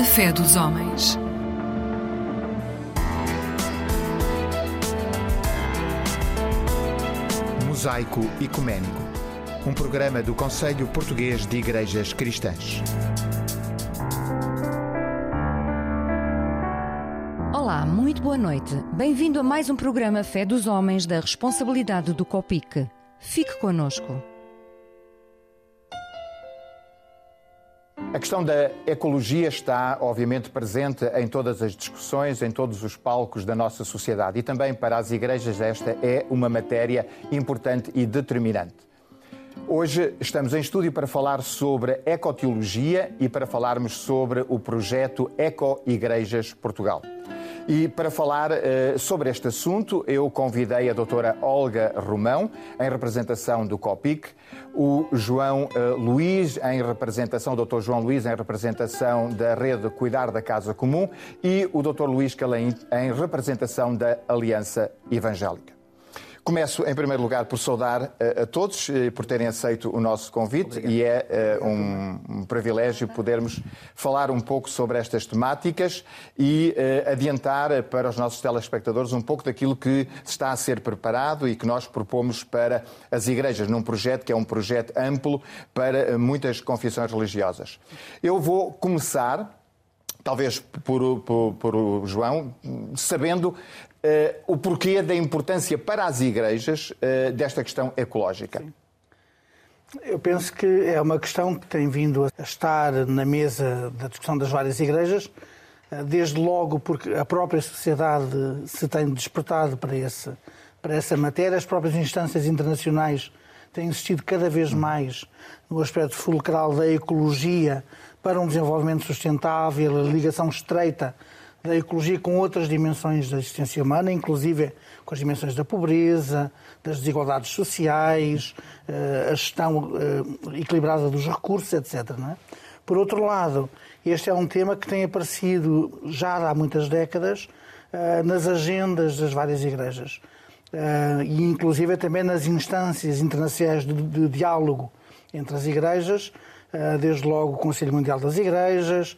A fé dos homens. Mosaico Ecuménico, um programa do Conselho Português de Igrejas Cristãs. Olá, muito boa noite. Bem-vindo a mais um programa Fé dos Homens da responsabilidade do COPIC. Fique conosco. A questão da ecologia está, obviamente, presente em todas as discussões, em todos os palcos da nossa sociedade e também para as igrejas esta é uma matéria importante e determinante. Hoje estamos em estúdio para falar sobre ecoteologia e para falarmos sobre o projeto Eco Igrejas Portugal. E para falar uh, sobre este assunto, eu convidei a doutora Olga Romão, em representação do COPIC, o João uh, Luís, em representação, o doutor João Luís, em representação da Rede Cuidar da Casa Comum, e o doutor Luís Calaim, em representação da Aliança Evangélica. Começo, em primeiro lugar, por saudar uh, a todos uh, por terem aceito o nosso convite Obrigado. e é uh, um, um, privilégio podermos falar um pouco sobre estas temáticas e adiantar para os nossos telespectadores um pouco daquilo que está a ser preparado e que nós propomos para as igrejas, num projeto que é um projeto amplo para muitas confissões religiosas. Eu vou começar talvez por, por, por, o João, sabendo uh, o porquê da importância para as igrejas uh, desta questão ecológica. Sim. Eu penso que é uma questão que tem vindo a estar na mesa da discussão das várias igrejas, eh, desde logo porque a própria sociedade se tem despertado para, esse, para essa matéria, as próprias instâncias internacionais têm insistido cada vez mais no aspecto fulcral da ecologia para um desenvolvimento sustentável, a ligação estreita da ecologia com outras dimensões da existência humana, inclusive com as dimensões da pobreza, das desigualdades sociais, eh, a gestão eh, equilibrada dos recursos, etc. É? Por outro lado, este é um tema que tem aparecido já há muitas décadas eh, nas agendas das várias igrejas. E inclusive também nas instâncias internacionais de, diálogo entre as igrejas, desde logo o Conselho Mundial das Igrejas,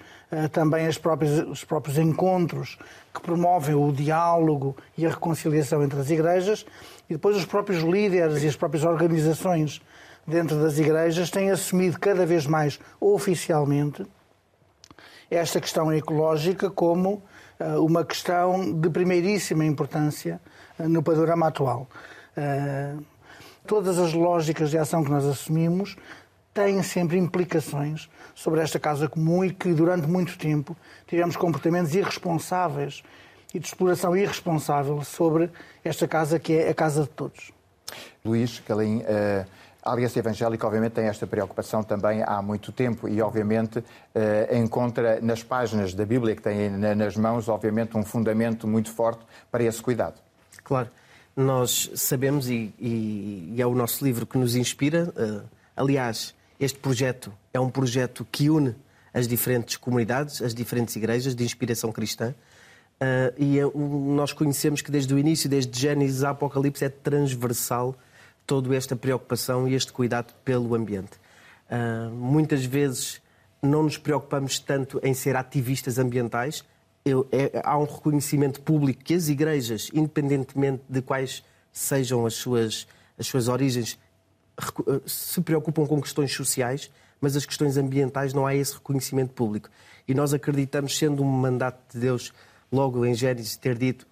também as próprias, os próprios encontros que promovem o diálogo e a reconciliação entre as igrejas, e depois os próprios líderes e as próprias organizações dentro das igrejas têm assumido cada vez mais oficialmente esta questão ecológica como eh, uma questão de primeiríssima importância eh, no panorama atual. Todas as lógicas de ação que nós assumimos têm sempre implicações sobre esta casa comum e que durante muito tempo tivemos comportamentos irresponsáveis e de exploração irresponsável sobre esta casa que é a casa de todos. Luís Calim, eh, a Aliança Evangélica obviamente tem esta preocupação também há muito tempo e obviamente eh, encontra nas páginas da Bíblia que tem nas mãos obviamente um fundamento muito forte para esse cuidado. Claro, nós sabemos e, e, e é o nosso livro que nos inspira. Eh, aliás, este projeto é um projeto que une as diferentes comunidades, as diferentes igrejas de inspiração cristã. Uh, e é, nós conhecemos que desde o início, desde Gênesis a Apocalipse, é transversal toda esta preocupação e este cuidado pelo ambiente. Uh, muitas vezes não nos preocupamos tanto em ser ativistas ambientais. Eu, é, há um reconhecimento público que as igrejas, independentemente de quais sejam as suas, as suas origens, se preocupam com questões sociais, mas as questões ambientais não há esse reconhecimento público. E nós acreditamos, sendo um mandato de Deus, logo em Gênesis ter dito,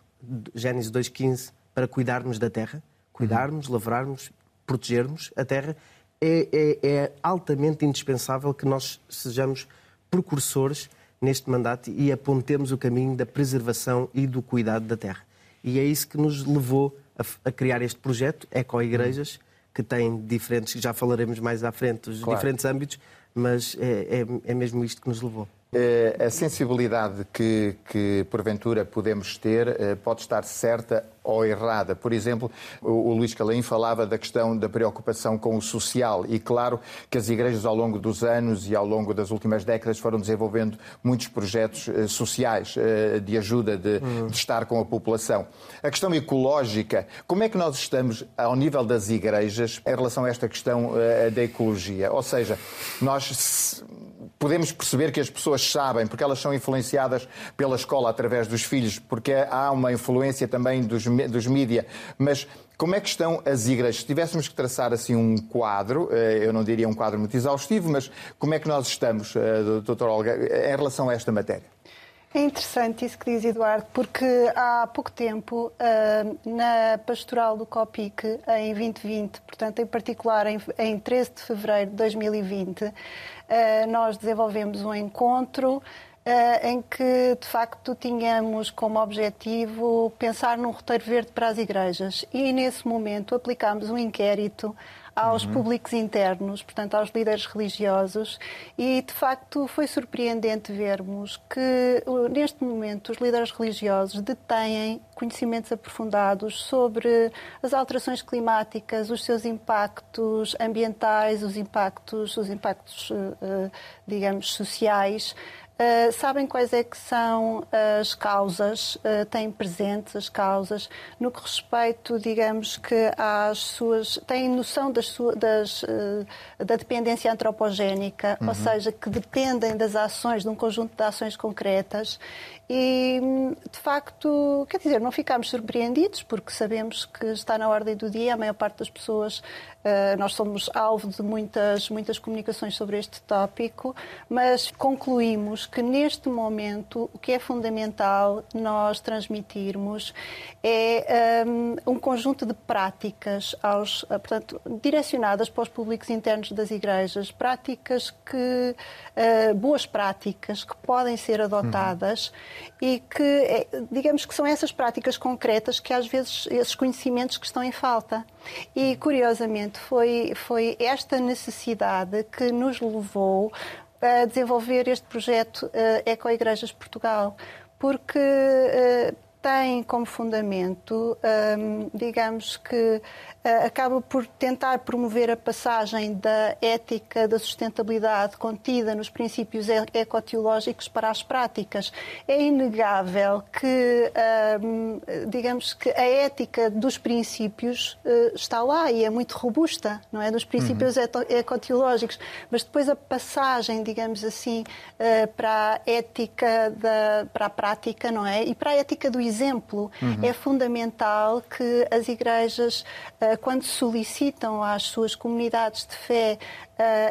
Gênesis 2.15, para cuidarmos da terra, cuidarmos, uhum. lavrarmos, protegermos a terra, é, é, é, altamente indispensável que nós sejamos precursores neste mandato e apontemos o caminho da preservação e do cuidado da terra. E é isso que nos levou a, a criar este projeto, Eco-Igrejas, uhum que tem diferentes, já falaremos mais à frente, os claro. diferentes âmbitos, mas é, é, é mesmo isto que nos levou. Eh, a sensibilidade que, que, porventura podemos ter eh, pode estar certa ou errada. Por exemplo, o, Luís Calim falava da questão da preocupação com o social e claro que as igrejas ao longo dos anos e ao longo das últimas décadas foram desenvolvendo muitos projetos eh, sociais de ajuda de, uhum. de estar com a população. A questão ecológica, como é que nós estamos ao nível das igrejas em relação a esta questão da ecologia? Ou seja, nós podemos perceber que as pessoas sabem, porque elas são influenciadas pela escola através dos filhos, porque há uma influência também dos, dos mídia, mas como é que estão as igrejas? Se tivéssemos que traçar assim um quadro, eh, eu não diria um quadro muito exaustivo, mas como é que nós estamos, eh, doutor Olga, em relação a esta matéria? É interessante isso que diz Eduardo, porque há pouco tempo, eh, na pastoral do COPIC, em 2020, portanto, em particular em 13 de fevereiro de 2020, nós desenvolvemos um encontro eh, em que, de facto, tínhamos como objetivo pensar num roteiro verde para as igrejas. E, nesse momento, aplicámos um inquérito aos uhum. públicos internos, portanto, aos líderes religiosos, e de facto foi surpreendente vermos que, neste momento, os líderes religiosos detêm conhecimentos aprofundados sobre as alterações climáticas, os seus impactos ambientais, os impactos, os impactos, eh, eh, digamos, sociais. Uh, sabem quais é que são as causas, uh, têm presentes as causas, no que respeito, digamos que às suas. têm noção das, das uh, da dependência antropogénica, uhum. ou seja, que dependem das ações, de um conjunto de ações concretas e, de facto, quer dizer, não ficámos surpreendidos, porque sabemos que está na ordem do dia, a maior parte das pessoas, uh, nós somos alvo de muitas, muitas comunicações sobre este tópico, mas concluímos que, neste momento, o que é fundamental nós transmitirmos é um, um conjunto de práticas, aos, uh, portanto, direcionadas para os públicos internos das igrejas, práticas que, uh, boas práticas que podem ser adotadas. Uhum e que, é, digamos que são essas práticas concretas que às vezes esses conhecimentos que estão em falta. E curiosamente foi, foi esta necessidade que nos levou a desenvolver este projeto uh, Eco-Igrejas Portugal, porque uh, tem como fundamento, um, digamos que uh, acaba por tentar promover a passagem da ética da sustentabilidade contida nos princípios ecoteológicos para as práticas. É inegável que, um, digamos que a ética dos princípios uh, está lá e é muito robusta, não é? Dos princípios uhum. ecoteológicos, mas depois a passagem, digamos assim, uh, para a ética da, para a prática, não é? E para a ética do exemplo. Uhum. É fundamental que as igrejas, eh, quando solicitam às suas comunidades de fé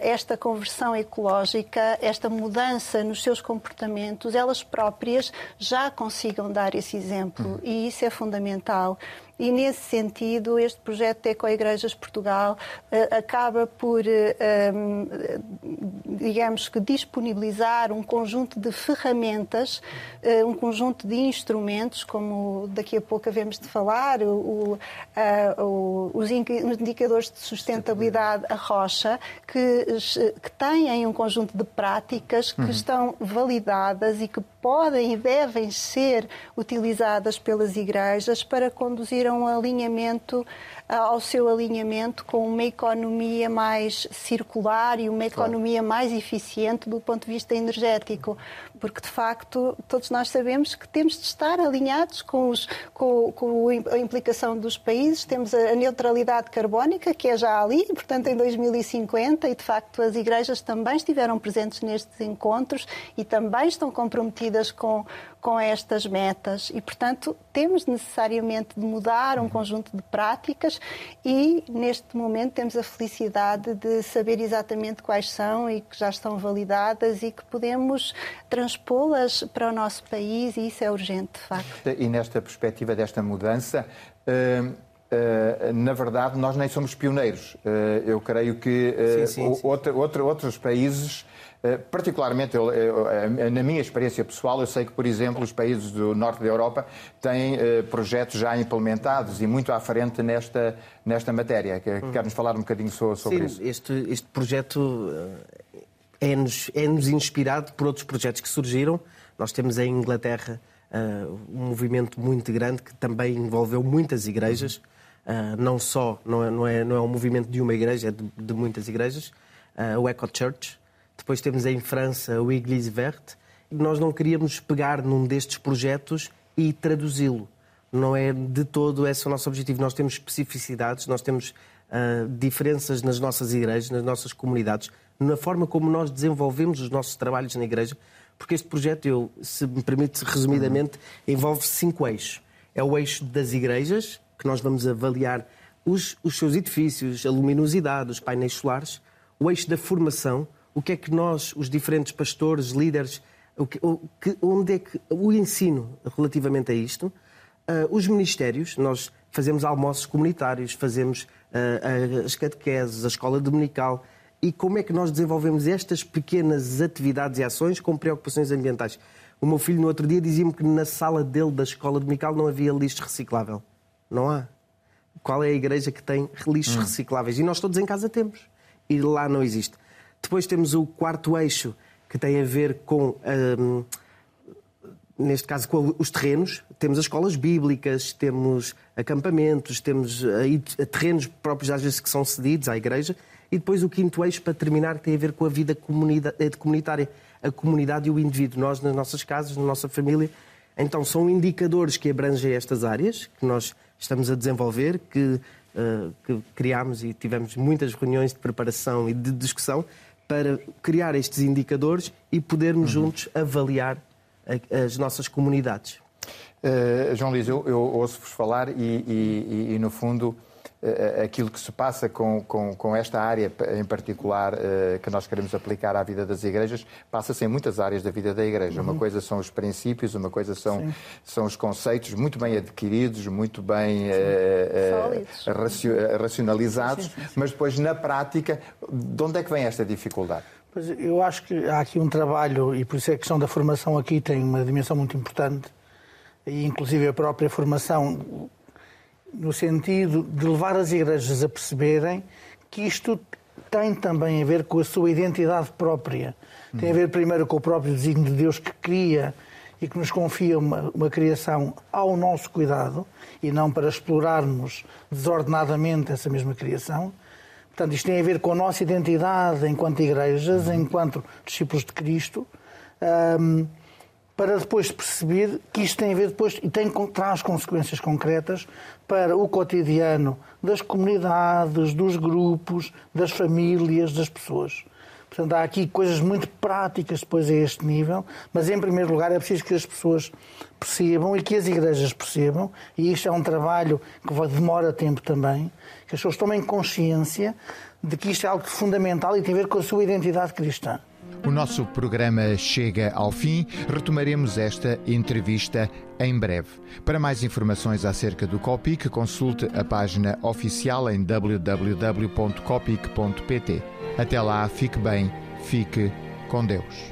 esta conversão ecológica, esta mudança nos seus comportamentos, elas próprias já consigam dar esse exemplo. Uhum. E isso é fundamental. E, nesse sentido, este projeto de Ecoigrejas Portugal uh, acaba por, uh, digamos que, disponibilizar um conjunto de ferramentas, uh, um conjunto de instrumentos, como daqui a pouco havemos de falar, o, o, os indicadores de sustentabilidade, a rocha, que, que têm um conjunto de práticas que uhum. estão validadas e que podem e devem ser utilizadas pelas igrejas para conduzir a um alinhamento ao seu alinhamento com uma economia mais circular e uma economia mais eficiente do ponto de vista energético. Porque, de facto, todos nós sabemos que temos de estar alinhados com, os, com, com a implicação dos países. Temos a neutralidade carbónica, que é já ali, portanto, em 2050, e, de facto, as igrejas também estiveram presentes nestes encontros e também estão comprometidas com, com estas metas e, portanto, temos necessariamente de mudar um conjunto de práticas e, neste momento, temos a felicidade de saber exatamente quais são e que já estão validadas e que podemos transpô-las para o nosso país e isso é urgente, de facto. E nesta perspectiva desta mudança, uh... Uh, na verdade, nós nem somos pioneiros. Uh, eu creio que uh, sim, sim, sim. Outra, outra, outros países eh, particularmente, eu, eu, eh, na minha experiência pessoal, eu sei que, por exemplo, os países do norte da Europa têm uh, projetos já implementados e muito à frente nesta, nesta matéria. Hum. Quer-nos falar um bocadinho sobre Sim, isso? Este, este projeto é-nos é -nos inspirado por outros projetos que surgiram. Nós temos em Inglaterra uh, um movimento muito grande que também envolveu muitas igrejas. Uh, não só, não é, não, é, não é um movimento de uma igreja, é de, de muitas igrejas. Uh, o Eco Church, depois temos em França o Église Verte. Nós não queríamos pegar num destes projetos e traduzi-lo. Não é de todo esse o nosso objetivo. Nós temos especificidades, nós temos uh, diferenças nas nossas igrejas, nas nossas comunidades, na forma como nós desenvolvemos os nossos trabalhos na igreja, porque este projeto, eu, se me permite resumidamente, envolve cinco eixos. É o eixo das igrejas, que nós vamos avaliar os, os seus edifícios, a luminosidade, os painéis solares. O eixo da formação, o que é que nós, os diferentes pastores, líderes, o que, o, que, onde é que o ensino relativamente a isto. Uh, os ministérios, nós fazemos almoços comunitários, fazemos uh, as catequeses, a escola dominical, e como é que nós desenvolvemos estas pequenas atividades e ações com preocupações ambientais. O meu filho no outro dia dizia-me que na sala dele da escola dominical não havia lixo reciclável. Não há. Qual é a igreja que tem lixos hum. recicláveis? E nós todos em casa temos. E lá não existe. Depois temos o quarto eixo, que tem a ver com, hum, neste caso, com os terrenos. Temos as escolas bíblicas, temos acampamentos, temos uh, terrenos próprios, às vezes, que são cedidos à igreja. E depois o quinto eixo, para terminar, tem a ver com a vida eh, comunitária, a comunidade e o indivíduo. Nós, nas nossas casas, na nossa família. Então, são indicadores que abrangem estas áreas, que nós estamos a desenvolver, que, uh, que criámos e tivemos muitas reuniões de preparação e de discussão para criar estes indicadores e podermos uhum. juntos avaliar a, as nossas comunidades. Uh, João Luís, eu, eu ouço-vos falar e, e, e, no fundo, aquilo que se passa com, com, com, esta área em particular uh, que nós queremos aplicar à vida das igrejas, passa-se em muitas áreas da vida da igreja. Uhum. Uma coisa são os princípios, uma coisa são, são os conceitos muito bem adquiridos, muito bem racio, racionalizados, sim, sim, sim. mas depois, na prática, de onde é que vem esta dificuldade? Pois eu acho que há aqui um trabalho, e por isso é a questão da formação aqui tem uma dimensão muito importante, e inclusive a própria formação, no sentido de levar as igrejas a perceberem que isto tem também a ver com a sua identidade própria. Tem a ver primeiro com o próprio desígnio de Deus que cria e que nos confia uma, uma criação ao nosso cuidado e não para explorarmos desordenadamente essa mesma criação. Portanto, isto tem a ver com a nossa identidade enquanto igrejas, enquanto discípulos de Cristo, um, para depois perceber que isto tem a ver depois e tem, traz consequências concretas para o cotidiano das comunidades, dos grupos, das famílias, das pessoas. Portanto, há aqui coisas muito práticas depois a este nível, mas em primeiro lugar é preciso que as pessoas percebam e que as igrejas percebam, e isto é um trabalho que demora tempo também, que as pessoas tomem consciência de que isto é algo fundamental e tem a ver com a sua identidade cristã. O nosso programa chega ao fim. Retomaremos esta entrevista em breve. Para mais informações acerca do Copic, consulte a página oficial em www.copic.pt. Até lá, fique bem, fique com Deus.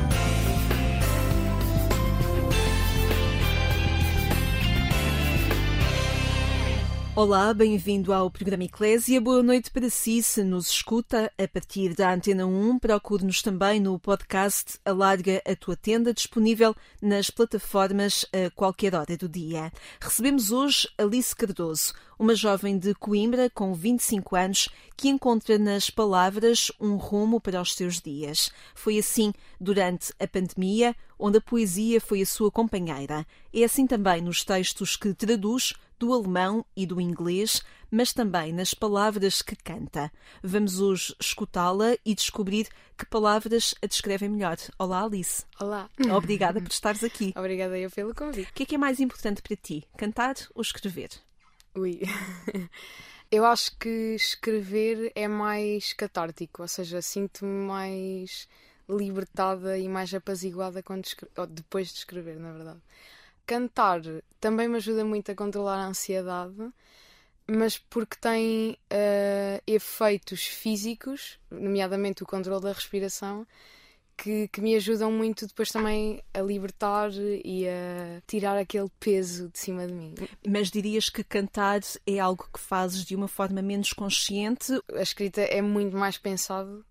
Olá, bem-vindo ao programa Eclésia. Boa noite para si, se nos escuta a partir da Antena 1. Procure-nos também no podcast Alarga a Tua Tenda, disponível nas plataformas a qualquer hora do dia. Recebemos hoje Alice Cardoso, uma jovem de Coimbra com 25 anos que encontra nas palavras um rumo para os seus dias. Foi assim durante a pandemia, onde a poesia foi a sua companheira. É assim também nos textos que traduz do alemão e do inglês, mas também nas palavras que canta. Vamos hoje escutá-la e descobrir que palavras a descrevem melhor. Olá, Alice. Olá. Obrigada por estares aqui. Obrigada eu pelo convite. O que é que é mais importante para ti, cantar ou escrever? Ui. Eu acho que escrever é mais catártico, ou seja, sinto-me mais libertada e mais apaziguada quando depois de escrever, na verdade. Cantar também me ajuda muito a controlar a ansiedade, mas porque tem uh, efeitos físicos, nomeadamente o controle da respiração, que, que, me ajudam muito depois também a libertar e a tirar aquele peso de cima de mim. Mas dirias que cantar é algo que fazes de uma forma menos consciente? A escrita é muito mais pensado.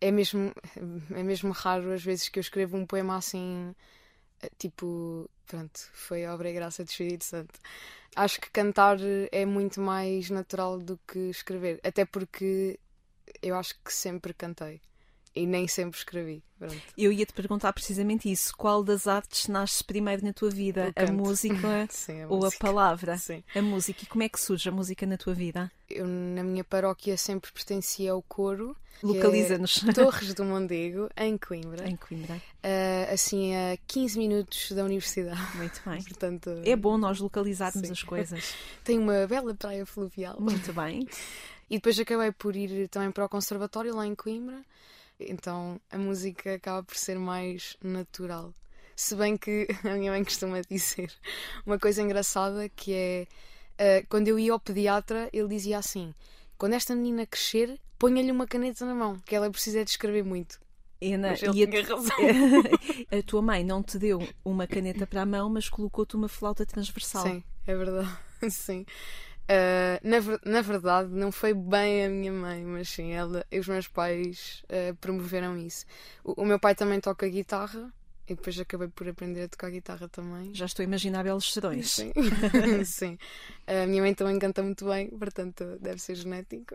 É mesmo, é mesmo raro as vezes que eu escrevo um poema assim tipo, pronto, foi a obra e graça do Espírito Santo. Acho que cantar é muito mais natural do que escrever, até porque eu acho que sempre cantei e nem sempre escrevi. Pronto. Eu ia te perguntar precisamente isso. Qual das artes nasce primeiro na tua vida? A música, Sim, a ou música. a palavra? Sim. A música. E como é que surge a música na tua vida? Eu, na minha paróquia, sempre pertencia ao coro. que Localiza-nos. é Torres do Mondego, em Coimbra. Em Coimbra. Ah, assim, a 15 minutos da universidade. Muito bem. Portanto, É bom nós localizarmos Sim. as coisas. tem uma bela praia fluvial. Muito bem. E depois acabei por ir também para o conservatório lá em Coimbra. Então a música acaba por ser mais natural. Se bem que a minha mãe costuma dizer uma coisa engraçada que é ah, quando eu ia ao pediatra, ele dizia assim: quando esta menina crescer, ponha-lhe uma caneta na mão, que ela precisa de escrever muito. Ana, Mas ele e a, tinha razão. a tua mãe não te deu uma caneta para a mão, mas colocou-te uma flauta transversal. Sim, é verdade. Sim. Ah, na, na verdade, não foi bem a minha mãe, mas sim, ela os meus pais ah, promoveram isso. O, o meu pai também toca guitarra e depois acabei por aprender a tocar guitarra também. Já estou a imaginar belos serões. Sim. sim. A minha mãe também canta muito bem, portanto deve ser genético.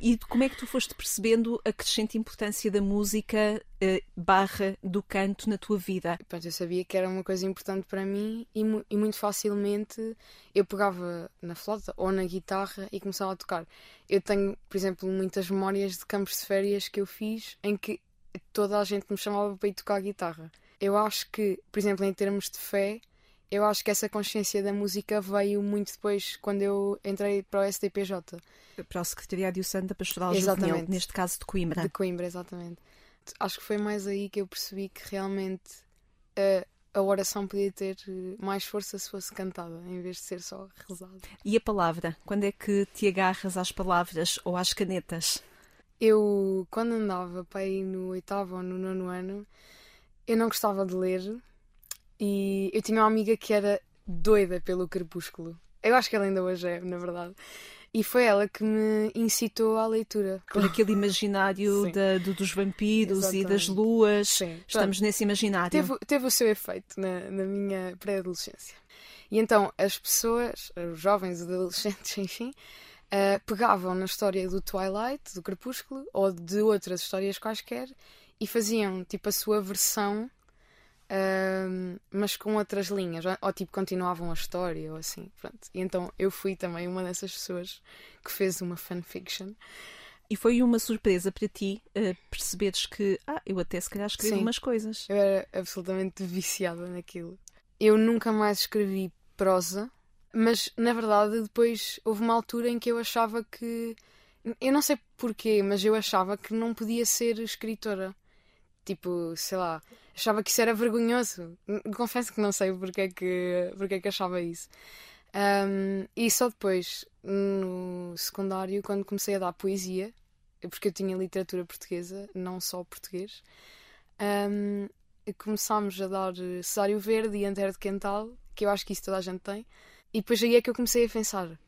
E como é que tu foste percebendo a crescente importância da música eh, barra do canto na tua vida? Pronto, eu sabia que era uma coisa importante para mim e, mu- e muito facilmente eu pegava na flauta ou na guitarra e começava a tocar. Eu tenho, por exemplo, muitas memórias de campos de férias que eu fiz em que toda a gente me chamava para ir tocar guitarra. Eu acho que, por exemplo, em termos de fé, eu acho que essa consciência da música veio muito depois quando eu entrei para o STPJ. Para o Secretariado Santo da Pastoral Exatamente. Juvenil, neste caso de Coimbra. De Coimbra, exatamente. Acho que foi mais aí que eu percebi que realmente eh, a oração podia ter eh, mais força se fosse cantada, em vez de ser só rezada. E a palavra? Quando é que te agarras às palavras ou às canetas? Eu, quando andava para ir no oitavo ou no nono ano, eu não gostava de ler e eu tinha uma amiga que era doida pelo crepúsculo. Eu acho que ela ainda hoje é, na verdade. E foi ela que me incitou à leitura. Por aquele imaginário da- do- dos vampiros e das Exatamente. luas. Sim. Estamos nesse imaginário. teve, teve o seu efeito na, na minha pré-adolescência. E então as pessoas, os jovens, os adolescentes, enfim, ah, pegavam na história do Twilight, do Crepúsculo, ou de outras histórias quaisquer, e faziam tipo a sua versão, ah, mas com outras linhas, ou, ou, tipo continuavam a história, ou assim, pronto. E então eu fui também uma dessas pessoas que fez uma fanfiction. E foi uma surpresa para ti eh, perceberes que, ah, eu até se calhar escrevo Sim. umas coisas. Eu era absolutamente viciada naquilo. Eu nunca mais escrevi prosa, mas na verdade depois houve uma altura em que eu achava que. Eu não sei porquê, mas eu achava que não podia ser escritora. Tipo, sei lá, achava que isso era vergonhoso. Confesso que não sei porque é que, porque é que achava isso. Um, e só depois, no secundário, quando comecei a dar poesia, porque eu tinha literatura portuguesa, não só português, um, começámos a dar Cesário Verde e Antero de Quental, que eu acho que isso toda a gente tem, e depois aí é que eu comecei a pensar: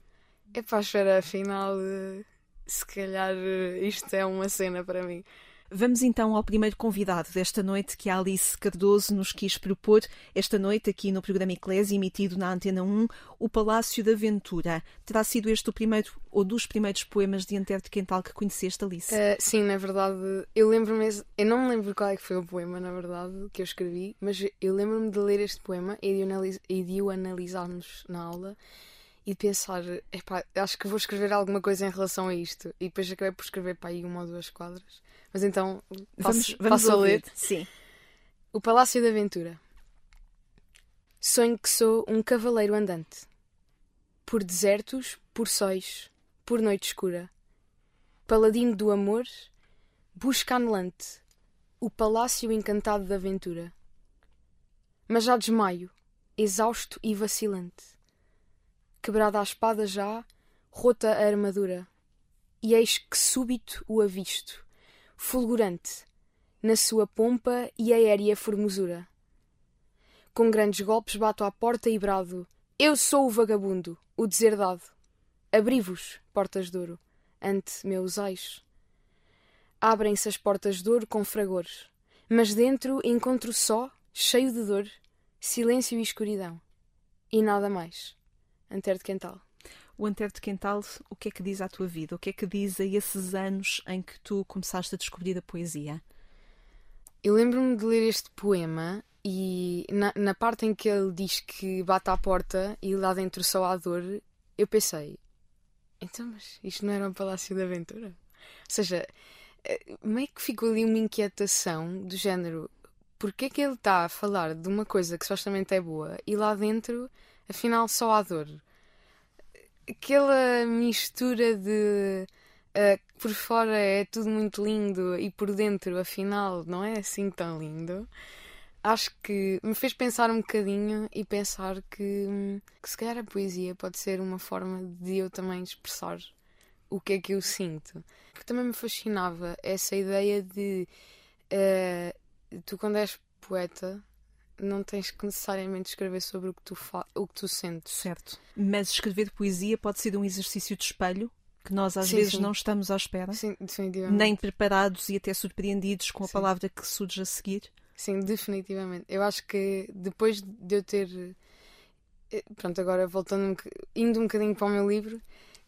epá, espera, afinal, eh, se calhar eh, isto é uma cena para mim. Vamos então ao primeiro convidado desta noite que a Alice Cardoso nos quis propor esta noite aqui no programa Eclésia, emitido na Antena 1, O Palácio da Aventura. Terá sido este o primeiro ou dos primeiros poemas de Antero de Quental que conheceste, Alice? Uh, sim, na verdade, eu lembro-me, eu não me lembro qual é que foi o poema, na verdade, que eu escrevi, mas eu lembro-me de ler este poema e de, analis- e de o analisarmos na aula e de pensar, acho que vou escrever alguma coisa em relação a isto. E depois acabei por escrever para aí uma ou duas quadras. Mas então, passo, passo a ler. Sim. O Palácio da Aventura. Sonho que sou um cavaleiro andante. Por desertos, por sóis, por noite escura. Paladino do amor, busca anelante o palácio encantado da aventura. Mas já desmaio, exausto e vacilante. Quebrada a espada já, rota a armadura. E eis que súbito o avisto, fulgurante, na sua pompa e aérea formosura. Com grandes golpes bato à porta e brado: Eu sou o vagabundo, o deserdado. Abri-vos, portas de ouro, ante meus ais. Abrem-se as portas de ouro com fragores, mas dentro encontro só, cheio de dor, silêncio e escuridão. E nada mais. Antero de Quental. O Antero de Quental, o que é que diz à tua vida? O que é que diz a esses anos em que tu começaste a descobrir a poesia? Eu lembro-me de ler este poema e na, na, parte em que ele diz que bate à porta e lá dentro só há dor, eu pensei: então, mas isto não era um Palácio da Aventura? Ou seja, eh, meio que ficou ali uma inquietação do género: porque é que ele está a falar de uma coisa que supostamente é boa e lá dentro, afinal, só há dor? Aquela mistura de. Uh, por fora é tudo muito lindo e por dentro, afinal, não é assim tão lindo acho que me fez pensar um bocadinho e pensar que, que se calhar a poesia pode ser uma forma de eu também expressar o que é que eu sinto. Porque também me fascinava essa ideia de uh, tu quando és poeta não tens que necessariamente escrever sobre o que tu, o que tu sentes. Certo. Mas escrever poesia pode ser um exercício de espelho que nós às sim, vezes sim. não estamos à espera. Sim, definitivamente. Nem preparados e até surpreendidos com a sim. palavra que surge a seguir. Sim, definitivamente. Eu acho que depois de eu ter. Eh, pronto, agora voltando, indo um bocadinho para o meu livro,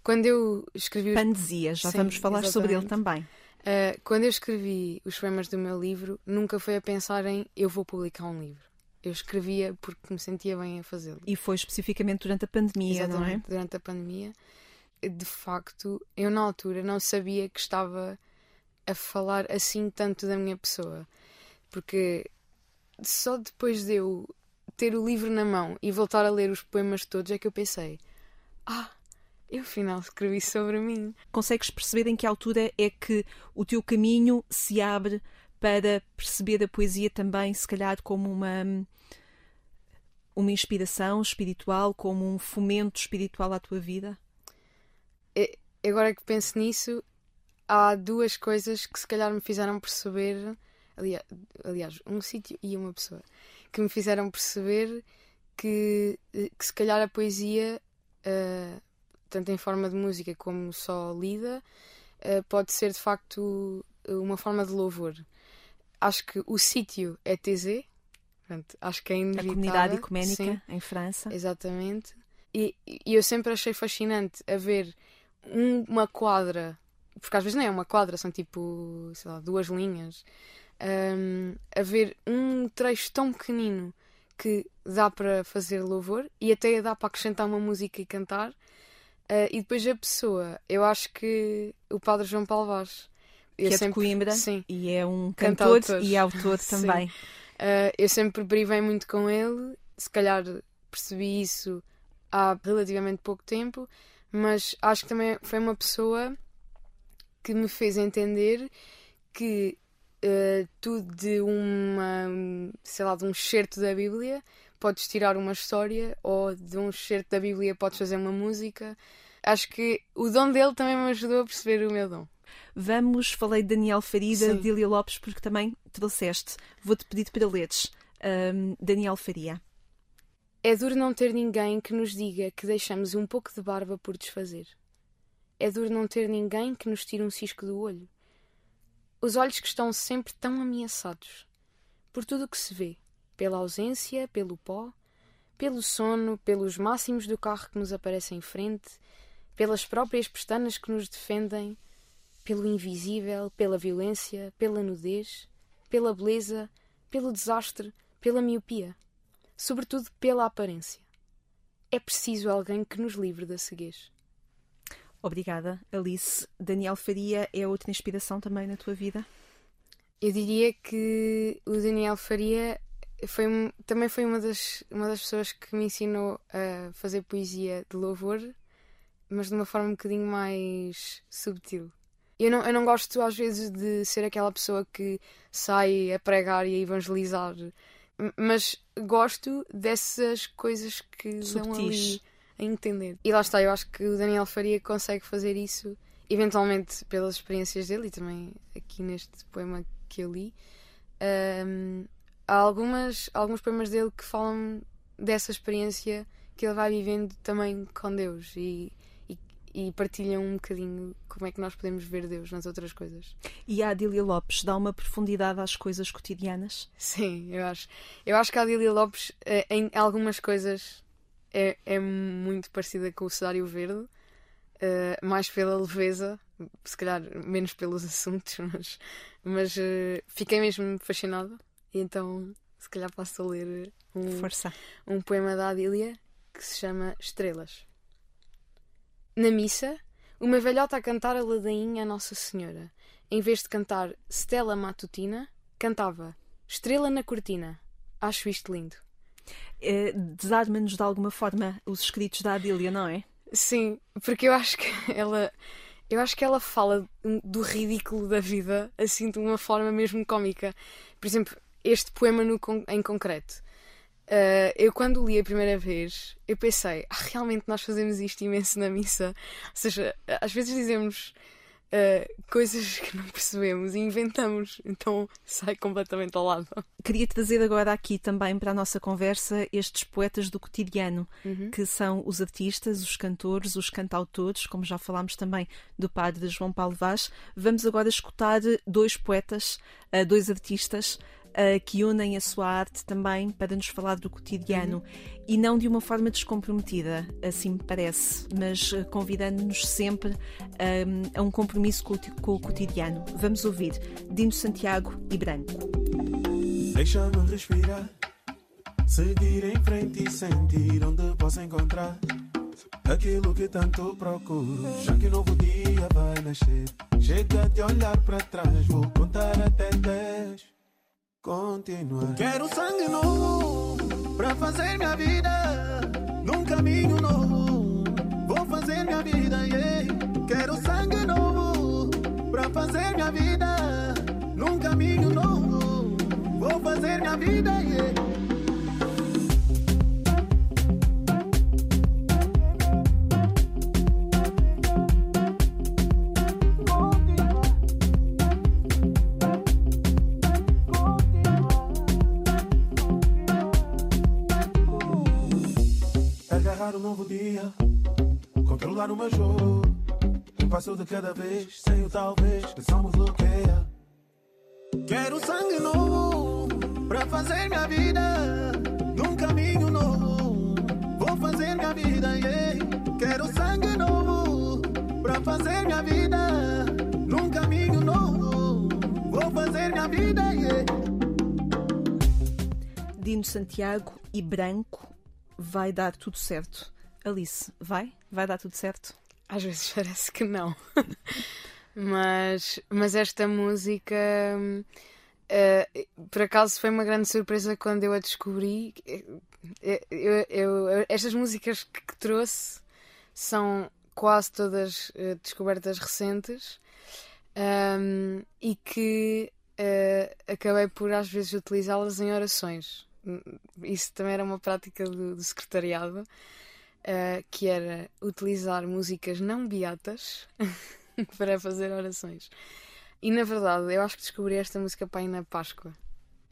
quando eu escrevi. Pandesia, já vamos falar exatamente. sobre ele também. Uh, quando eu escrevi os poemas do meu livro, nunca foi a pensar em eu vou publicar um livro. Eu escrevia porque me sentia bem a fazê-lo. E foi especificamente durante a pandemia, Exatamente, não é? Durante a pandemia. De facto, eu na altura não sabia que estava a falar assim tanto da minha pessoa. Porque só depois de eu ter o livro na mão e voltar a ler os poemas todos é que eu pensei: ah, eu afinal escrevi sobre mim. Consegues perceber em que altura é que o teu caminho se abre para perceber a poesia também, se calhar, como uma, uma inspiração espiritual, como um fomento espiritual à tua vida? Agora que penso nisso, há duas coisas que se calhar me fizeram perceber aliás, aliás um sítio e uma pessoa, que me fizeram perceber que, eh, que se calhar a poesia, uh, tanto em forma de música como só lida, uh, pode ser de facto uma forma de louvor. Acho que o sítio é TZ, acho que é inevitável. A comunidade ecuménica sim, em França. Exatamente. E, e, eu sempre achei fascinante haver um, uma quadra, porque às vezes não é uma quadra, são tipo, sei lá, duas linhas, um, haver um trecho tão pequenino que dá para fazer louvor e até dá para acrescentar uma música e cantar. Uh, e depois a pessoa, eu acho que o Padre João Paulo Vaz. Que é sempre, de Coimbra sim, e é um cantor e autor também. Uh, eu sempre privei muito com ele, se calhar percebi isso há relativamente pouco tempo, mas acho que também foi uma pessoa que me fez entender que uh, tu de uma, sei lá, de um excerto da Bíblia podes tirar uma história ou de um excerto da Bíblia podes fazer uma música. Acho que o dom dele também me ajudou a perceber o meu dom. Vamos, falei de Daniel Faria, de Dília Lopes, porque também trouxeste. Vou-te pedir para leres. Um, Daniel Faria. É duro não ter ninguém que nos diga que deixamos um pouco de barba por desfazer. É duro não ter ninguém que nos tire um cisco do olho. Os olhos que estão sempre tão ameaçados por tudo o que se vê, pela ausência, pelo pó, pelo sono, pelos máximos do carro que nos aparece em frente, pelas próprias pestanas que nos defendem, pelo invisível, pela violência, pela nudez, pela beleza, pelo desastre, pela miopia, sobretudo pela aparência. É preciso alguém que nos livre da ceguez. Obrigada, Alice. Daniel Faria é outra inspiração também na tua vida? Eu diria que o Daniel Faria foi, também foi uma das, uma das pessoas que me ensinou a fazer poesia de louvor, mas de uma forma um bocadinho mais subtil. Eu não, eu não gosto às vezes de ser aquela pessoa que sai a pregar e a evangelizar, mas gosto dessas coisas que Subtis. dão ali a entender. E lá está, eu acho que o Daniel Faria consegue fazer isso, eventualmente pelas experiências dele e também aqui neste poema que eu li. Um, há algumas, alguns poemas dele que falam dessa experiência que ele vai vivendo também com Deus e, e, partilham um bocadinho como é que nós podemos ver Deus nas outras coisas. E a Adília Lopes dá uma profundidade às coisas cotidianas? Sim, eu acho. Eu acho que a Adília Lopes, eh, em algumas coisas, é, é muito parecida com o Cedário Verde, uh, mais pela leveza, se calhar menos pelos assuntos, mas, mas uh, fiquei mesmo fascinada. E então, se calhar, posso ler um, Força. um poema da Adília que se chama Estrelas. Na missa, uma velhota a cantar a ladainha a Nossa Senhora. Em vez de cantar Stella Matutina, cantava Estrela na Cortina. Acho isto lindo. É, Desarma-nos de alguma forma os escritos da Adília, não é? Sim, porque eu acho que ela. Eu acho que ela fala do ridículo da vida assim de uma forma mesmo cómica. Por exemplo, este poema no, em concreto. Uh, eu quando li a primeira vez, eu pensei, ah, realmente nós fazemos isto imenso na missa. Ou seja, às vezes dizemos uh, coisas que não percebemos e inventamos, então sai completamente ao lado. Queria trazer agora aqui também para a nossa conversa estes poetas do cotidiano, uhum. que são os artistas, os cantores, os cantautores, como já falámos também do padre João Paulo Vaz. Vamos agora escutar dois poetas, uh, dois artistas uh, que unem a sua arte também para nos falar do cotidiano uhum. e não de uma forma descomprometida, assim me parece, mas uh, convidando-nos sempre um, a um compromisso com, com o cotidiano. Vamos ouvir Dino Santiago e Branco. Deixa-me respirar, seguir em frente e sentir onde posso encontrar aquilo que tanto procuro. Já que um novo dia vai nascer, chega de olhar para trás, vou contar até 10 continuar. Quero sangue novo para fazer minha vida num caminho novo. Vou fazer minha vida, yeah. Quero sangue novo para fazer minha vida num caminho novo. Vou fazer minha vida, yeah. Um novo dia, controlar o meu jogo. Um passo de cada vez, sem o talvez que só me bloqueia. Quero sangue novo para fazer minha vida num caminho novo. Vou fazer minha vida, yeah. Quero sangue novo para fazer minha vida num caminho novo. Vou fazer minha vida, yeah. Dino Santiago e Branco vai dar tudo certo. Alice, vai? Vai dar tudo certo? Às vezes parece que não. mas, mas esta música, uh, por acaso, foi uma grande surpresa quando eu a descobri. Eu, eu, eu, estas músicas que, trouxe são quase todas uh, descobertas recentes um, e que uh, acabei por às vezes utilizá-las em orações isso também era uma prática do, do secretariado, uh, que era utilizar músicas não beatas para fazer orações. E na verdade, eu acho que descobri esta música para ir na Páscoa.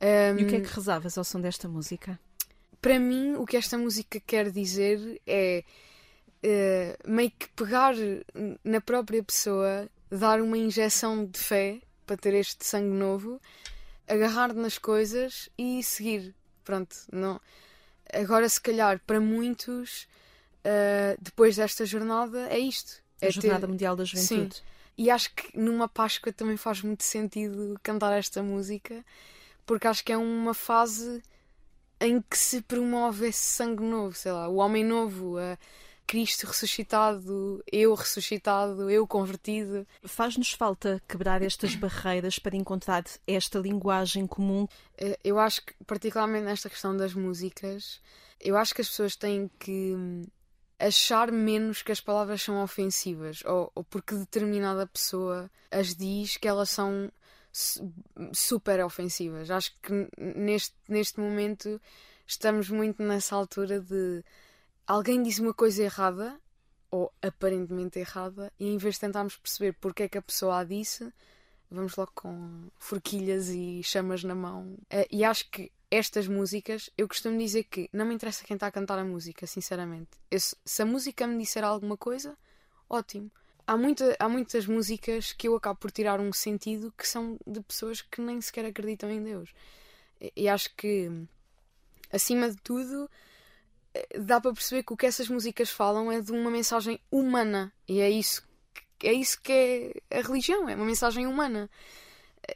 Um, e o que é que rezavas ao som desta música? Para mim, o que esta música quer dizer é uh, meio que pegar na própria pessoa, dar uma injeção de fé para ter este sangue novo, agarrar nas coisas e seguir pronto, não. Agora, se calhar, para muitos, uh, depois desta jornada, é isto. A é Jornada ter... Mundial da Juventude. Sim. E acho que numa Páscoa também faz muito sentido cantar esta música, porque acho que é uma fase em que se promove esse sangue novo, sei lá, o homem novo, a Cristo ressuscitado, eu ressuscitado, eu convertido. Faz-nos falta quebrar estas barreiras para encontrar esta linguagem comum? Eh, eu acho que, particularmente nesta questão das músicas, eu acho que as pessoas têm que hum, achar menos que as palavras são ofensivas ou, ou porque determinada pessoa as diz que elas são super ofensivas. Acho que neste, neste momento estamos muito nessa altura de alguém diz uma coisa errada, ou aparentemente errada, e em vez de tentarmos perceber porque é que a pessoa a disse, vamos logo com forquilhas e chamas na mão. Eh, e acho que estas músicas, eu costumo dizer que não me interessa quem está a cantar a música, sinceramente. Eu, se a música me disser alguma coisa, ótimo. Há, muita, há muitas músicas que eu acabo por tirar um sentido que são de pessoas que nem sequer acreditam em Deus. E acho que, acima de tudo, dá para perceber que o que essas músicas falam é de uma mensagem humana. E é isso, é isso que é a religião, é uma mensagem humana.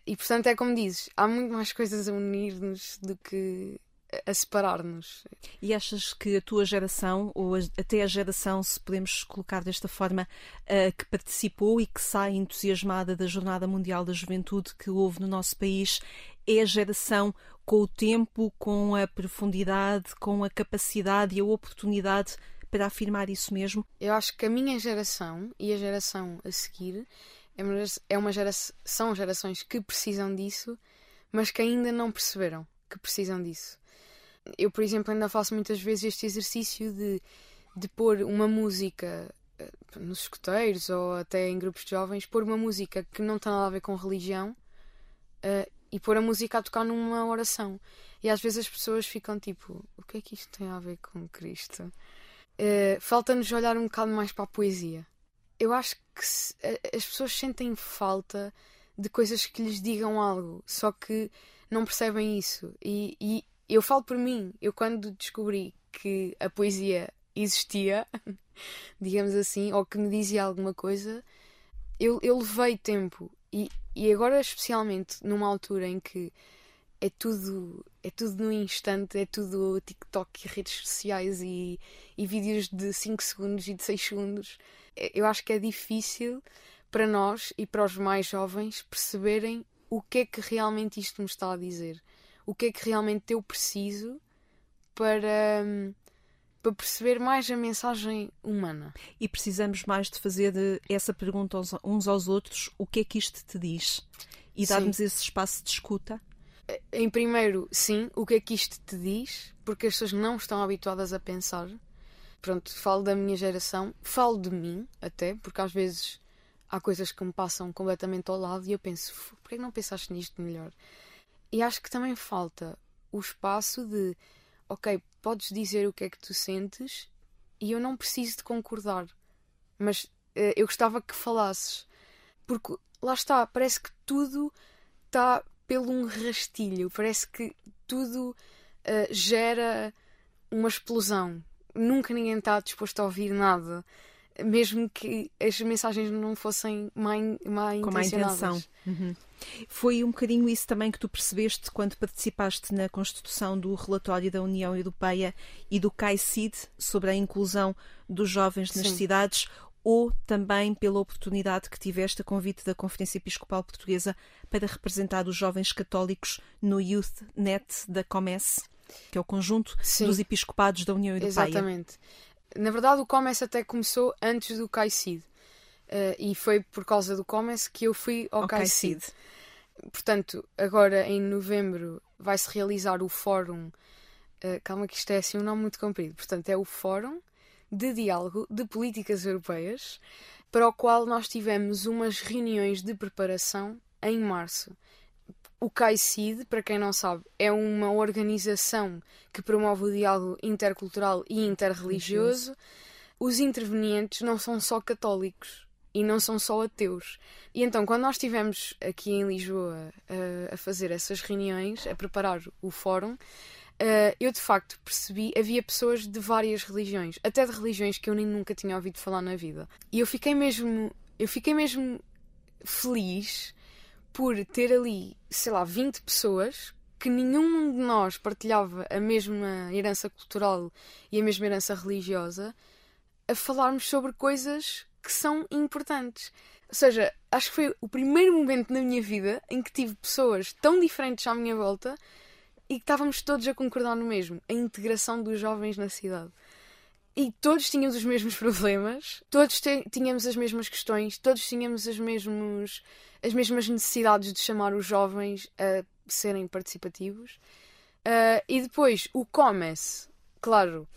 E portanto é como dizes, há muito mais coisas a unir-nos do que a separar-nos. E achas que a tua geração, ou até a geração, se podemos colocar desta forma, uh, que participou e que sai entusiasmada da Jornada Mundial da Juventude que houve no nosso país, é a geração com o tempo, com a profundidade, com a capacidade e a oportunidade para afirmar isso mesmo? Eu acho que a minha geração e a geração a seguir é uma geração, são gerações que precisam disso, mas que ainda não perceberam que precisam disso. Eu, por exemplo, ainda faço muitas vezes este exercício de, de pôr uma música eh, nos escuteiros ou até em grupos de jovens, pôr uma música que não tem nada a ver com religião uh, e pôr a música a tocar numa oração. E às vezes as pessoas ficam tipo: o que é que isto tem a ver com Cristo? Uh, Falta-nos olhar um bocado mais para a poesia. Eu acho que se, as pessoas sentem falta de coisas que lhes digam algo, só que não percebem isso. E, e eu falo por mim, eu quando descobri que a poesia existia, digamos assim, ou que me dizia alguma coisa, eu, eu levei tempo. E, e agora, especialmente numa altura em que é tudo, é tudo no instante, é tudo TikTok e redes sociais e, e vídeos de 5 segundos e de 6 segundos, eu acho que é difícil para nós e para os mais jovens perceberem o que é que realmente isto me está a dizer. O que é que realmente eu preciso para, para perceber mais a mensagem humana. E precisamos mais de fazer essa pergunta uns aos outros: o que é que isto te diz? E darmos esse espaço de escuta? Em primeiro, sim, o que é que isto te diz? Porque as pessoas não estão habituadas a pensar. Pronto, falo da minha geração, falo de mim até, porque às vezes há coisas que me passam completamente ao lado e eu penso, por que não pensaste nisto melhor? E acho que também falta o espaço de, ok, podes dizer o que é que tu sentes e eu não preciso de concordar, mas uh, eu gostava que falasses, porque lá está, parece que tudo está pelo um rastilho, parece que tudo uh, gera uma explosão. Nunca ninguém está disposto a ouvir nada, mesmo que as mensagens não fossem má, má Com má intenção. Uhum. Foi um bocadinho isso também que tu percebeste quando participaste na constituição do relatório da União Europeia e do CAICID sobre a inclusão dos jovens nas Sim. cidades, ou também pela oportunidade que tiveste a convite da Conferência Episcopal Portuguesa para representar os jovens católicos no Youth Net da COMES, que é o conjunto Sim. dos episcopados da União Europeia. Exatamente. Na verdade, o COMES até começou antes do CAICID. Uh, e foi por causa do Comes que eu fui ao okay, CAICID. Portanto, agora em novembro vai-se realizar o Fórum. Uh, calma, que isto é assim um nome muito comprido. Portanto, é o Fórum de Diálogo de Políticas Europeias, para o qual nós tivemos umas reuniões de preparação em março. O CAICID, para quem não sabe, é uma organização que promove o diálogo intercultural e interreligioso. Os intervenientes não são só católicos e não são só ateus. E então, quando nós estivemos aqui em Lisboa uh, a fazer essas reuniões, a preparar o fórum, uh, eu de facto percebi havia pessoas de várias religiões, até de religiões que eu nem nunca tinha ouvido falar na vida. E eu fiquei mesmo, eu fiquei mesmo feliz por ter ali, sei lá, 20 pessoas que nenhum de nós partilhava a mesma herança cultural e a mesma herança religiosa a falarmos sobre coisas que são importantes. Ou seja, acho que foi o primeiro momento na minha vida em que tive pessoas tão diferentes à minha volta e que estávamos todos a concordar no mesmo: a integração dos jovens na cidade. E todos tínhamos os mesmos problemas, todos tínhamos as mesmas questões, todos tínhamos as, mesmos, as mesmas necessidades de chamar os jovens a serem participativos. Uh, e depois o Comes, claro,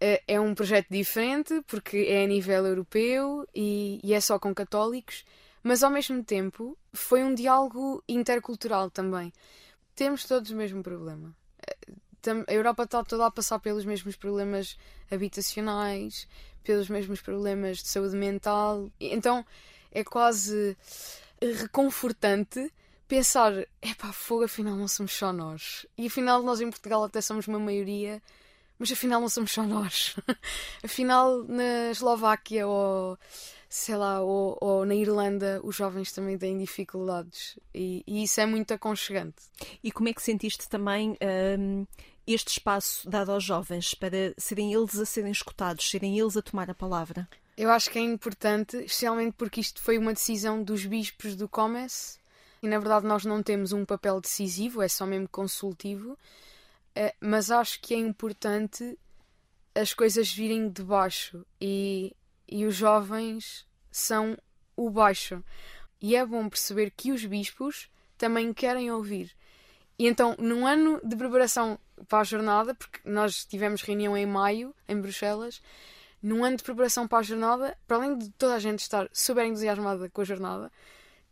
é, é um projeto diferente porque é a nível europeu e, e é só com católicos, mas ao mesmo tempo foi um diálogo intercultural também. Temos todos o mesmo problema. a Europa está toda a passar pelos mesmos problemas habitacionais, pelos mesmos problemas de saúde mental. Então é quase reconfortante pensar, epá, fogo, afinal não somos só nós. E afinal nós em Portugal até somos uma maioria, mas afinal não somos só nós. afinal na Eslováquia ou sei lá, ou, ou, na Irlanda os jovens também têm dificuldades e, e, isso é muito aconchegante. E como é que sentiste também hum, este espaço dado aos jovens para serem eles a serem escutados, serem eles a tomar a palavra? Eu acho que é importante, especialmente porque isto foi uma decisão dos bispos do Comes e na verdade nós não temos um papel decisivo, é só mesmo consultivo, eh, mas acho que é importante as coisas virem de baixo e e os jovens são o baixo. E é bom perceber que os bispos também querem ouvir. E então, num ano de preparação para a jornada, porque nós tivemos reunião em maio, em Bruxelas, num ano de preparação para a jornada, para além de toda a gente estar super entusiasmada com a jornada,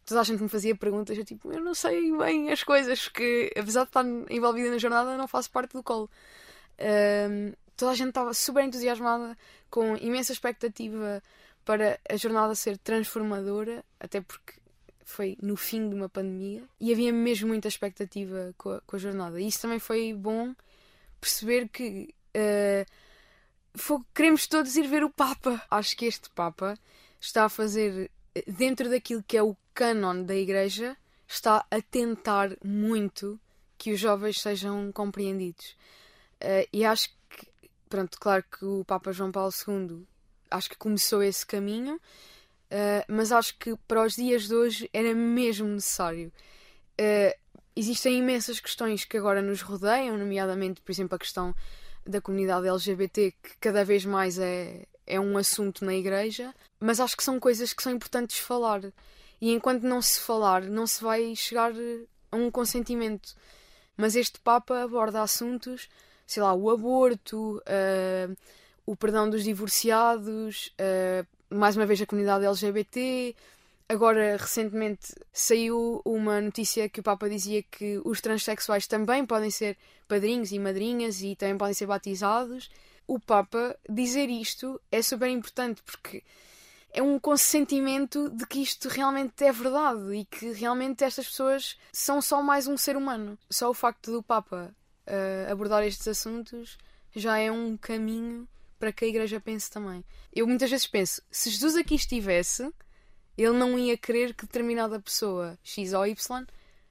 toda a gente me fazia perguntas, eu tipo, eu não sei bem as coisas, porque apesar de estar envolvida na jornada, não faço parte do colo. Um, toda a gente estava super entusiasmada, com imensa expectativa para a jornada ser transformadora, até porque foi no fim de uma pandemia, e havia mesmo muita expectativa com a, com a jornada. E isso também foi bom perceber que uh, foi, queremos todos ir ver o Papa. Acho que este Papa está a fazer, dentro daquilo que é o canon da Igreja, está a tentar muito que os jovens sejam compreendidos. Uh, e acho pronto, claro que o Papa João Paulo II acho que começou esse caminho, uh, mas acho que para os dias de hoje era mesmo necessário. Uh, existem imensas questões que agora nos rodeiam, nomeadamente, por exemplo, a questão da comunidade LGBT, que cada vez mais é, é um assunto na Igreja, mas acho que são coisas que são importantes falar. E enquanto não se falar, não se vai chegar a um consentimento. Mas este Papa aborda assuntos sei lá, o aborto, uh, o perdão dos divorciados, uh, mais uma vez a comunidade LGBT. Agora, recentemente, saiu uma notícia que o Papa dizia que os transexuais também podem ser padrinhos e madrinhas e também podem ser batizados. O Papa dizer isto é super importante porque é um consentimento de que isto realmente é verdade e que realmente estas pessoas são só mais um ser humano. Só o facto do Papa uh, abordar estes assuntos já é um caminho para que a Igreja pense também. Eu muitas vezes penso, se Jesus aqui estivesse, ele não ia querer que determinada pessoa, X ou Y,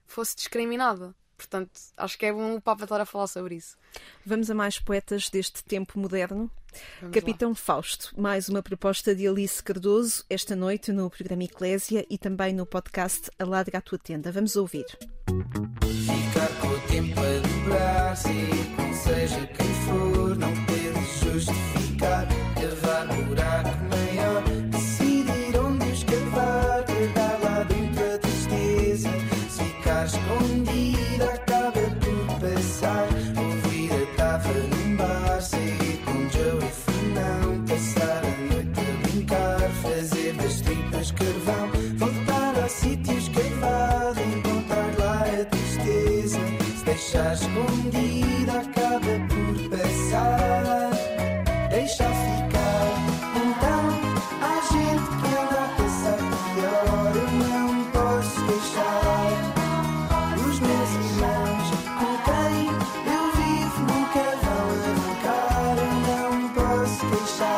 fosse discriminada. Portanto, acho que é bom o Papa estar a falar sobre isso. Vamos a mais poetas deste tempo moderno. Vamos Capitão lá. Fausto, mais uma proposta de Alice Cardoso, esta noite no programa Eclésia e também no podcast Alarga a Tua Tenda. Vamos ouvir. Ficar com o tempo a dobrar-se, seja quem for, não teres justificar, posso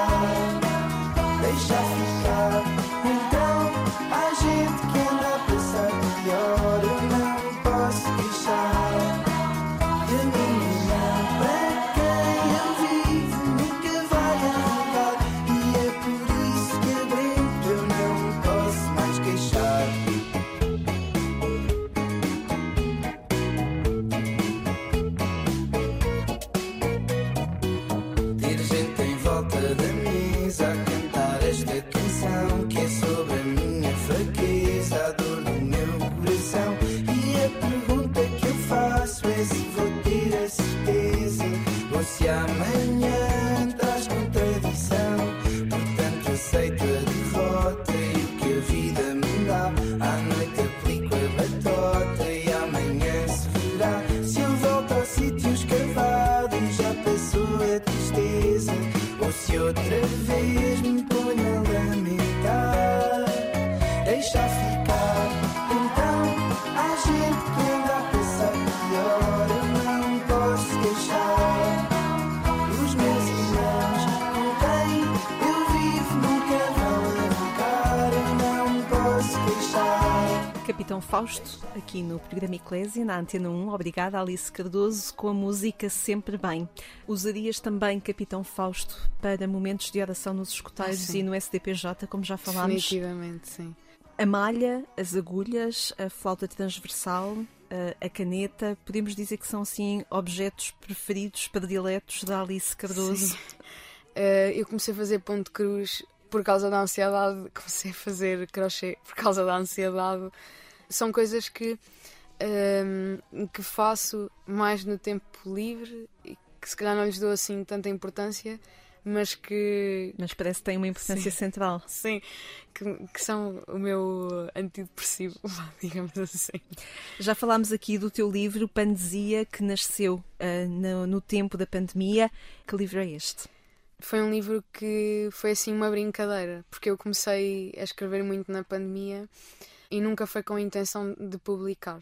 Fausto, aqui no programa Eclésia, na Antena 1. Obrigada, Alice Cardoso, com a música Sempre Bem. Usarias também Capitão Fausto para momentos de oração nos escuteiros Ah, sim. e no SDPJ, como já falámos? Definitivamente, sim. A malha, as agulhas, a flauta transversal, a, caneta, podemos dizer que são assim objetos preferidos, prediletos da Alice Cardoso. Sim. Eh, eu comecei a fazer ponto cruz por causa da ansiedade, comecei a fazer crochê por causa da ansiedade. São coisas que, ehm, que faço mais no tempo livre e que se calhar não lhes dou assim tanta importância, mas que. Mas parece que tem uma importância Sim. central. Sim, que, que são o meu antidepressivo, digamos assim. Já falámos aqui do teu livro Pandesia, que nasceu ah, no, no tempo da pandemia. Que livro é este? Foi um livro que foi assim uma brincadeira, porque eu comecei a escrever muito na pandemia e nunca foi com a intenção de publicar.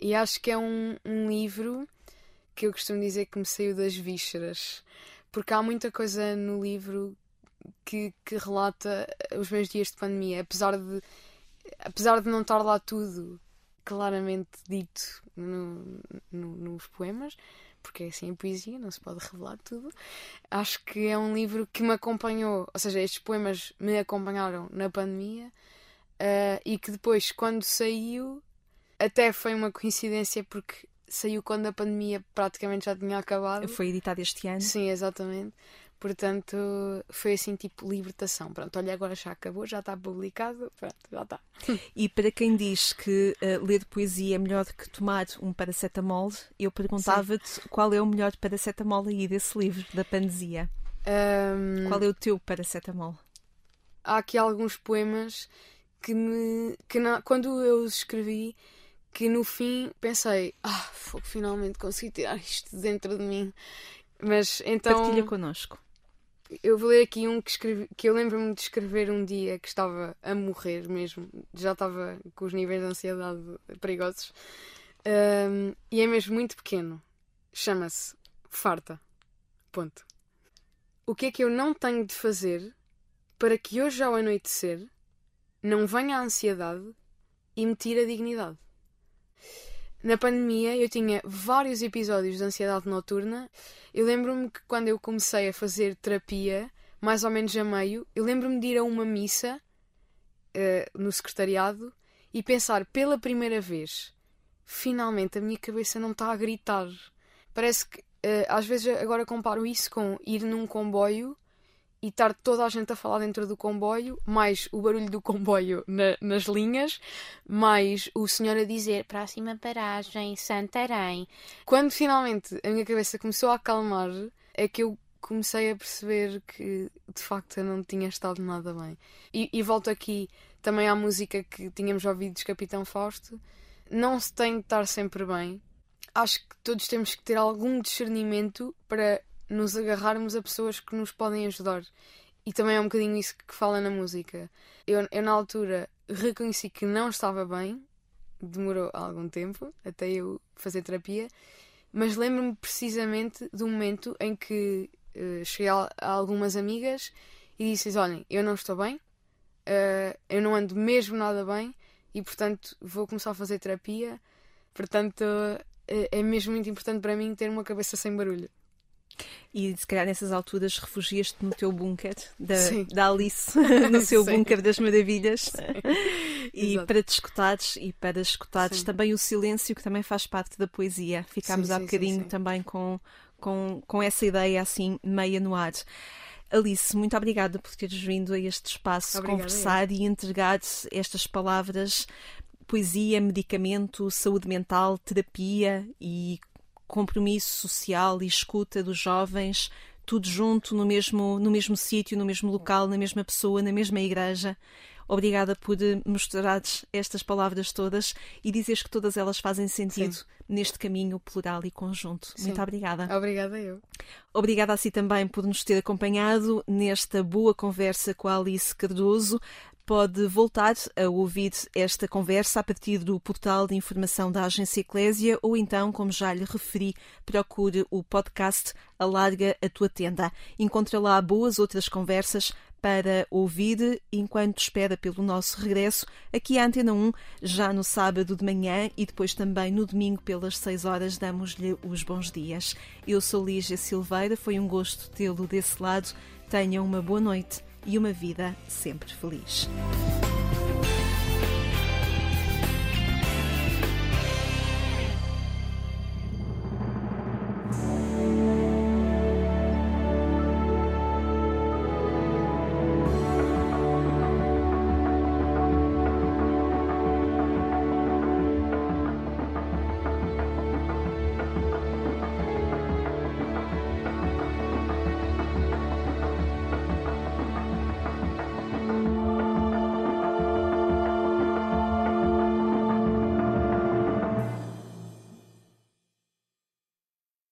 E acho que é um, um livro que eu costumo dizer que me saiu das vísceras, porque há muita coisa no livro que, que relata os meus dias de pandemia, apesar de, apesar de não estar lá tudo claramente dito no- no- nos poemas, porque é assim a poesia, não se pode revelar tudo. Acho que é um livro que me acompanhou, ou seja, estes poemas me acompanharam na pandemia eh, e que depois, quando saiu, até foi uma coincidência porque saiu quando a pandemia praticamente já tinha acabado. Foi editado este ano. Sim, exatamente. Portanto, foi assim tipo libertação. Pronto, olha, agora já acabou, já está publicado, pronto, já está. E para quem diz que ah, ler poesia é melhor que tomar um paracetamol, eu perguntava-te qual é o melhor paracetamol aí desse livro, da Pandesia. Ahm, Qual é o teu paracetamol? há aqui alguns poemas que me que na- quando eu os escrevi que no fim pensei ah fogo, finalmente consegui tirar isto de dentro de mim. Mas então Partilha connosco. eu vou ler aqui um que escrevi que eu lembro-me de escrever um dia que estava a morrer mesmo já estava com os níveis de ansiedade perigosos Ahm, e é mesmo muito pequeno. Chama-se farta. Ponto. O que é que eu não tenho de fazer para que hoje ao anoitecer não venha a ansiedade e me tire a dignidade. Na pandemia eu tinha vários episódios de ansiedade noturna. Eu lembro-me que quando eu comecei a fazer terapia, mais ou menos a meio, eu lembro-me de ir a uma missa eh, no secretariado e pensar pela primeira vez, finalmente a minha cabeça não está a gritar. Parece que eh, às vezes agora comparo isso com ir num comboio e estar toda a gente a falar dentro do comboio, mais o barulho do comboio na- nas linhas, mais o senhor a dizer próxima paragem, Santarém. Quando finalmente a minha cabeça começou a acalmar, é que eu comecei a perceber que de facto eu não tinha estado nada bem. E, e volto aqui também à música que tínhamos ouvido de Capitão Fausto. Não se tem de estar sempre bem. Acho que todos temos que ter algum discernimento para nos agarrarmos a pessoas que nos podem ajudar. E também é um bocadinho isso que fala na música. Eu, eu na altura reconheci que não estava bem, demorou algum tempo até eu fazer terapia, mas lembro-me precisamente do momento em que eh, cheguei a, a algumas amigas e disse-lhes: Olhem, eu não estou bem, eh, eu não ando mesmo nada bem e portanto vou começar a fazer terapia. Portanto, eh, é mesmo muito importante para mim ter uma cabeça sem barulho. E se calhar nessas alturas refugias-te no teu bunker da, Sim. da Alice, no seu Sim. bunker das maravilhas. E Exato. para te escutares e para escutares Sim. também o silêncio, que também faz parte da poesia. Ficámos Sim, há sim, bocadinho sim, sim. também com, com, com essa ideia assim meia no ar. Alice, muito obrigada por teres vindo a este espaço Obrigada, conversar e entregar estas palavras poesia, medicamento, saúde mental, terapia e compromisso social e escuta dos jovens, tudo junto no mesmo, no mesmo sítio, no mesmo local, na mesma pessoa, na mesma igreja. Obrigada por mostrares estas palavras todas e dizeres que todas elas fazem sentido Sim. neste caminho plural e conjunto. Sim. Muito obrigada. Obrigada eu. Obrigada a si também por nos ter acompanhado nesta boa conversa com a Alice Cardoso pode voltar a ouvir esta conversa a partir do portal de informação da Agência Eclésia ou então, como já lhe referi, procure o podcast Alarga a Tua Tenda. Encontra lá boas outras conversas para ouvir enquanto espera pelo nosso regresso aqui à Antena 1, já no sábado de manhã e depois também no domingo pelas 6 horas damos-lhe os bons dias. Eu sou Lígia Silveira, foi um gosto tê-lo desse lado. Tenha uma boa noite e uma vida sempre feliz.